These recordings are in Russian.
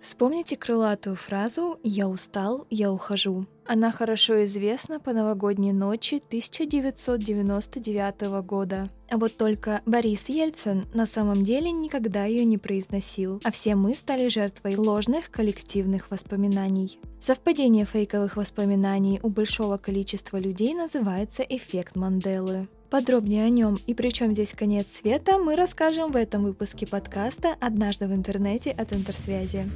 Вспомните крылатую фразу «Я устал, я ухожу». Она хорошо известна по новогодней ночи 1999 года. А вот только Борис Ельцин на самом деле никогда ее не произносил, а все мы стали жертвой ложных коллективных воспоминаний. Совпадение фейковых воспоминаний у большого количества людей называется эффект Манделы. Подробнее о нем и при чем здесь конец света мы расскажем в этом выпуске подкаста «Однажды в интернете» от Интерсвязи.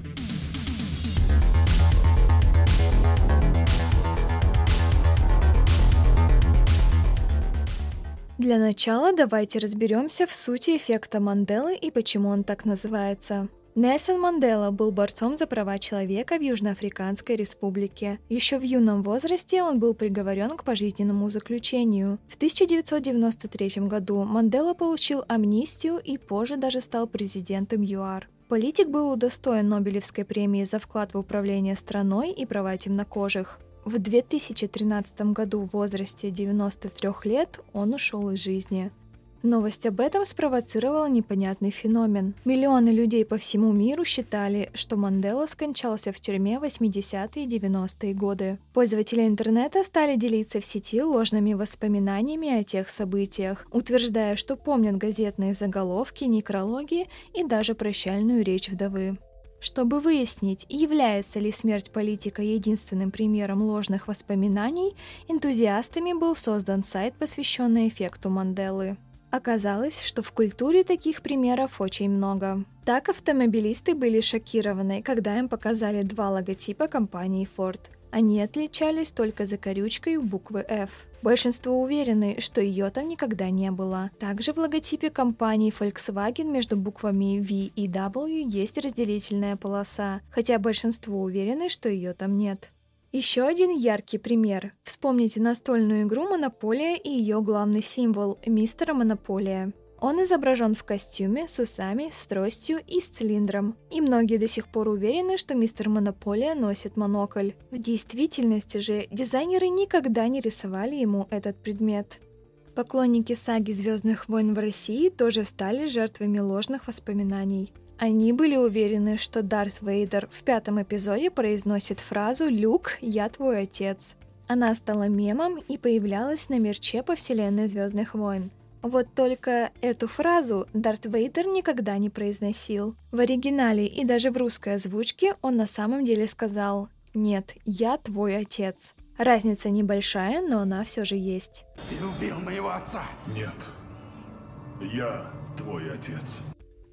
Для начала давайте разберемся в сути эффекта Манделы и почему он так называется. Нельсон Мандела был борцом за права человека в Южноафриканской республике. Еще в юном возрасте он был приговорен к пожизненному заключению. В 1993 году Мандела получил амнистию и позже даже стал президентом ЮАР. Политик был удостоен Нобелевской премии за вклад в управление страной и права темнокожих. В 2013 году в возрасте 93 лет он ушел из жизни. Новость об этом спровоцировала непонятный феномен. Миллионы людей по всему миру считали, что Мандела скончался в тюрьме 80-е и 90-е годы. Пользователи интернета стали делиться в сети ложными воспоминаниями о тех событиях, утверждая, что помнят газетные заголовки, некрологи и даже прощальную речь вдовы. Чтобы выяснить, является ли смерть политика единственным примером ложных воспоминаний, энтузиастами был создан сайт, посвященный эффекту Манделы. Оказалось, что в культуре таких примеров очень много. Так автомобилисты были шокированы, когда им показали два логотипа компании Ford. Они отличались только закорючкой буквы F. Большинство уверены, что ее там никогда не было. Также в логотипе компании Volkswagen между буквами V и W есть разделительная полоса, хотя большинство уверены, что ее там нет. Еще один яркий пример. Вспомните настольную игру «Монополия» и ее главный символ – мистера Монополия. Он изображен в костюме, с усами, с тростью и с цилиндром. И многие до сих пор уверены, что мистер Монополия носит монокль. В действительности же дизайнеры никогда не рисовали ему этот предмет. Поклонники саги «Звездных войн» в России тоже стали жертвами ложных воспоминаний. Они были уверены, что Дарт Вейдер в пятом эпизоде произносит фразу «Люк, я твой отец». Она стала мемом и появлялась на мерче по вселенной Звездных войн. Вот только эту фразу Дарт Вейдер никогда не произносил. В оригинале и даже в русской озвучке он на самом деле сказал «Нет, я твой отец». Разница небольшая, но она все же есть. Ты убил моего отца? Нет, я твой отец.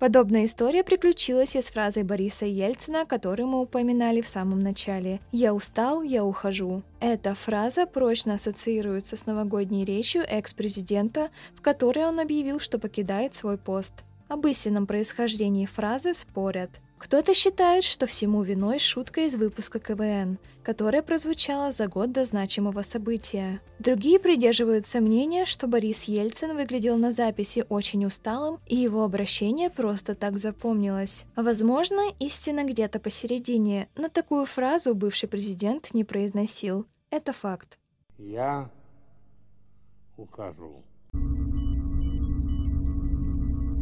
Подобная история приключилась и с фразой Бориса Ельцина, которую мы упоминали в самом начале. «Я устал, я ухожу». Эта фраза прочно ассоциируется с новогодней речью экс-президента, в которой он объявил, что покидает свой пост. Об истинном происхождении фразы спорят – кто-то считает, что всему виной шутка из выпуска КВН, которая прозвучала за год до значимого события. Другие придерживаются мнения, что Борис Ельцин выглядел на записи очень усталым, и его обращение просто так запомнилось. Возможно, истина где-то посередине, но такую фразу бывший президент не произносил. Это факт. Я ухожу.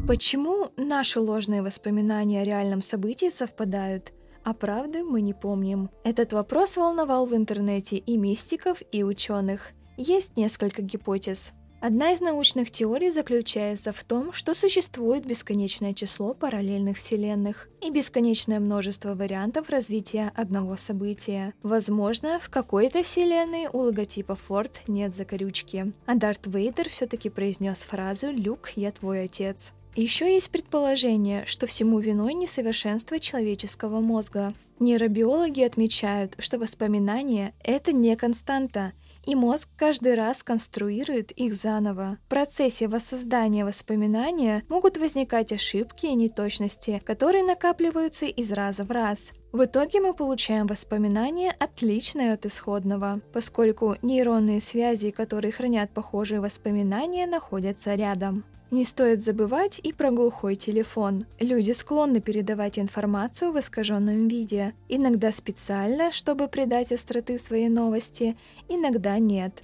Почему наши ложные воспоминания о реальном событии совпадают, а правды мы не помним? Этот вопрос волновал в интернете и мистиков, и ученых. Есть несколько гипотез. Одна из научных теорий заключается в том, что существует бесконечное число параллельных вселенных и бесконечное множество вариантов развития одного события. Возможно, в какой-то вселенной у логотипа Ford нет закорючки, а Дарт Вейдер все-таки произнес фразу «Люк, я твой отец». Еще есть предположение, что всему виной несовершенство человеческого мозга. Нейробиологи отмечают, что воспоминания – это не константа, и мозг каждый раз конструирует их заново. В процессе воссоздания воспоминания могут возникать ошибки и неточности, которые накапливаются из раза в раз. В итоге мы получаем воспоминания, отличные от исходного, поскольку нейронные связи, которые хранят похожие воспоминания, находятся рядом. Не стоит забывать и про глухой телефон. Люди склонны передавать информацию в искаженном виде, иногда специально, чтобы придать остроты своей новости, иногда нет.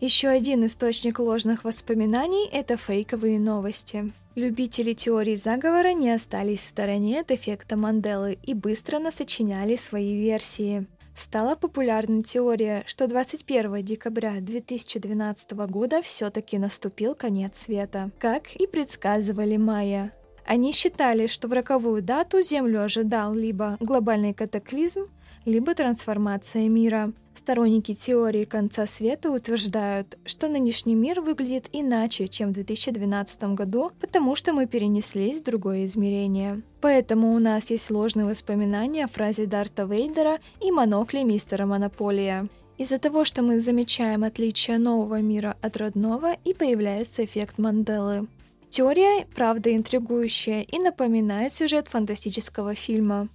Еще один источник ложных воспоминаний – это фейковые новости. Любители теории заговора не остались в стороне от эффекта Манделы и быстро насочиняли свои версии. Стала популярна теория, что 21 декабря 2012 года все-таки наступил конец света, как и предсказывали майя. Они считали, что в роковую дату Землю ожидал либо глобальный катаклизм, либо трансформация мира. Сторонники теории конца света утверждают, что нынешний мир выглядит иначе, чем в 2012 году, потому что мы перенеслись в другое измерение. Поэтому у нас есть ложные воспоминания о фразе Дарта Вейдера и монокле мистера Монополия. Из-за того, что мы замечаем отличие нового мира от родного, и появляется эффект Манделы. Теория, правда, интригующая и напоминает сюжет фантастического фильма.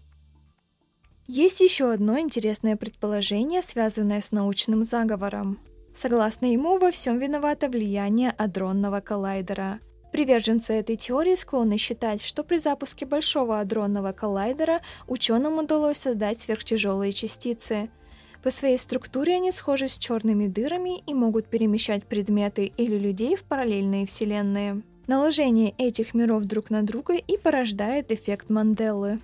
Есть еще одно интересное предположение, связанное с научным заговором. Согласно ему, во всем виновато влияние адронного коллайдера. Приверженцы этой теории склонны считать, что при запуске большого адронного коллайдера ученым удалось создать сверхтяжелые частицы. По своей структуре они схожи с черными дырами и могут перемещать предметы или людей в параллельные вселенные. Наложение этих миров друг на друга и порождает эффект Манделы.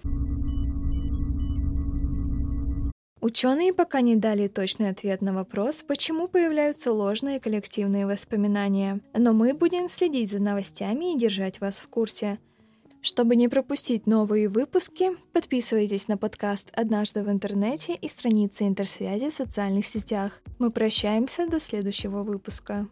Ученые пока не дали точный ответ на вопрос, почему появляются ложные коллективные воспоминания, но мы будем следить за новостями и держать вас в курсе. Чтобы не пропустить новые выпуски, подписывайтесь на подкаст «Однажды в интернете» и страницы интерсвязи в социальных сетях. Мы прощаемся до следующего выпуска.